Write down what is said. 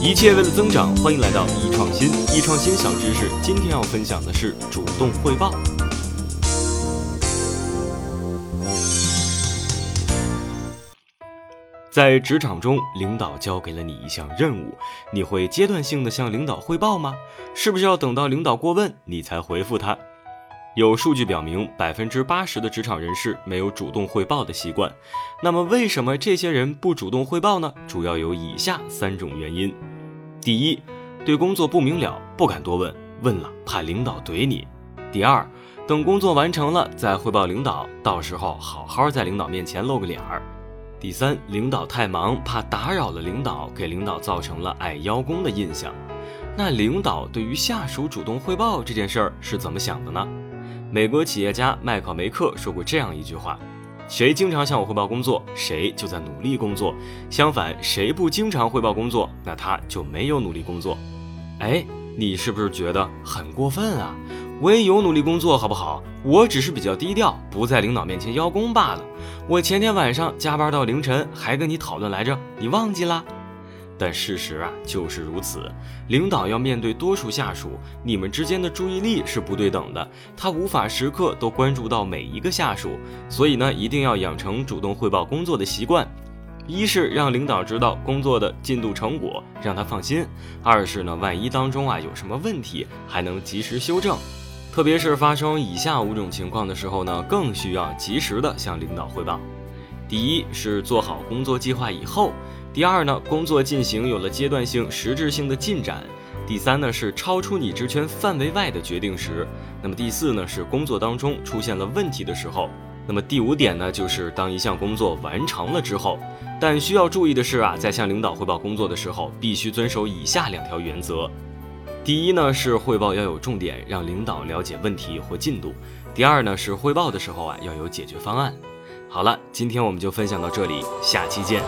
一切为了增长，欢迎来到易创新。易创新小知识，今天要分享的是主动汇报。在职场中，领导交给了你一项任务，你会阶段性的向领导汇报吗？是不是要等到领导过问，你才回复他？有数据表明，百分之八十的职场人士没有主动汇报的习惯。那么，为什么这些人不主动汇报呢？主要有以下三种原因：第一，对工作不明了，不敢多问，问了怕领导怼你；第二，等工作完成了再汇报领导，到时候好好在领导面前露个脸儿；第三，领导太忙，怕打扰了领导，给领导造成了爱邀功的印象。那领导对于下属主动汇报这件事儿是怎么想的呢？美国企业家麦考梅克说过这样一句话：“谁经常向我汇报工作，谁就在努力工作；相反，谁不经常汇报工作，那他就没有努力工作。”哎，你是不是觉得很过分啊？我也有努力工作，好不好？我只是比较低调，不在领导面前邀功罢了。我前天晚上加班到凌晨，还跟你讨论来着，你忘记了？但事实啊就是如此，领导要面对多数下属，你们之间的注意力是不对等的，他无法时刻都关注到每一个下属，所以呢，一定要养成主动汇报工作的习惯。一是让领导知道工作的进度成果，让他放心；二是呢，万一当中啊有什么问题，还能及时修正。特别是发生以下五种情况的时候呢，更需要及时的向领导汇报。第一是做好工作计划以后。第二呢，工作进行有了阶段性、实质性的进展；第三呢，是超出你职权范围外的决定时；那么第四呢，是工作当中出现了问题的时候；那么第五点呢，就是当一项工作完成了之后。但需要注意的是啊，在向领导汇报工作的时候，必须遵守以下两条原则：第一呢，是汇报要有重点，让领导了解问题或进度；第二呢，是汇报的时候啊，要有解决方案。好了，今天我们就分享到这里，下期见。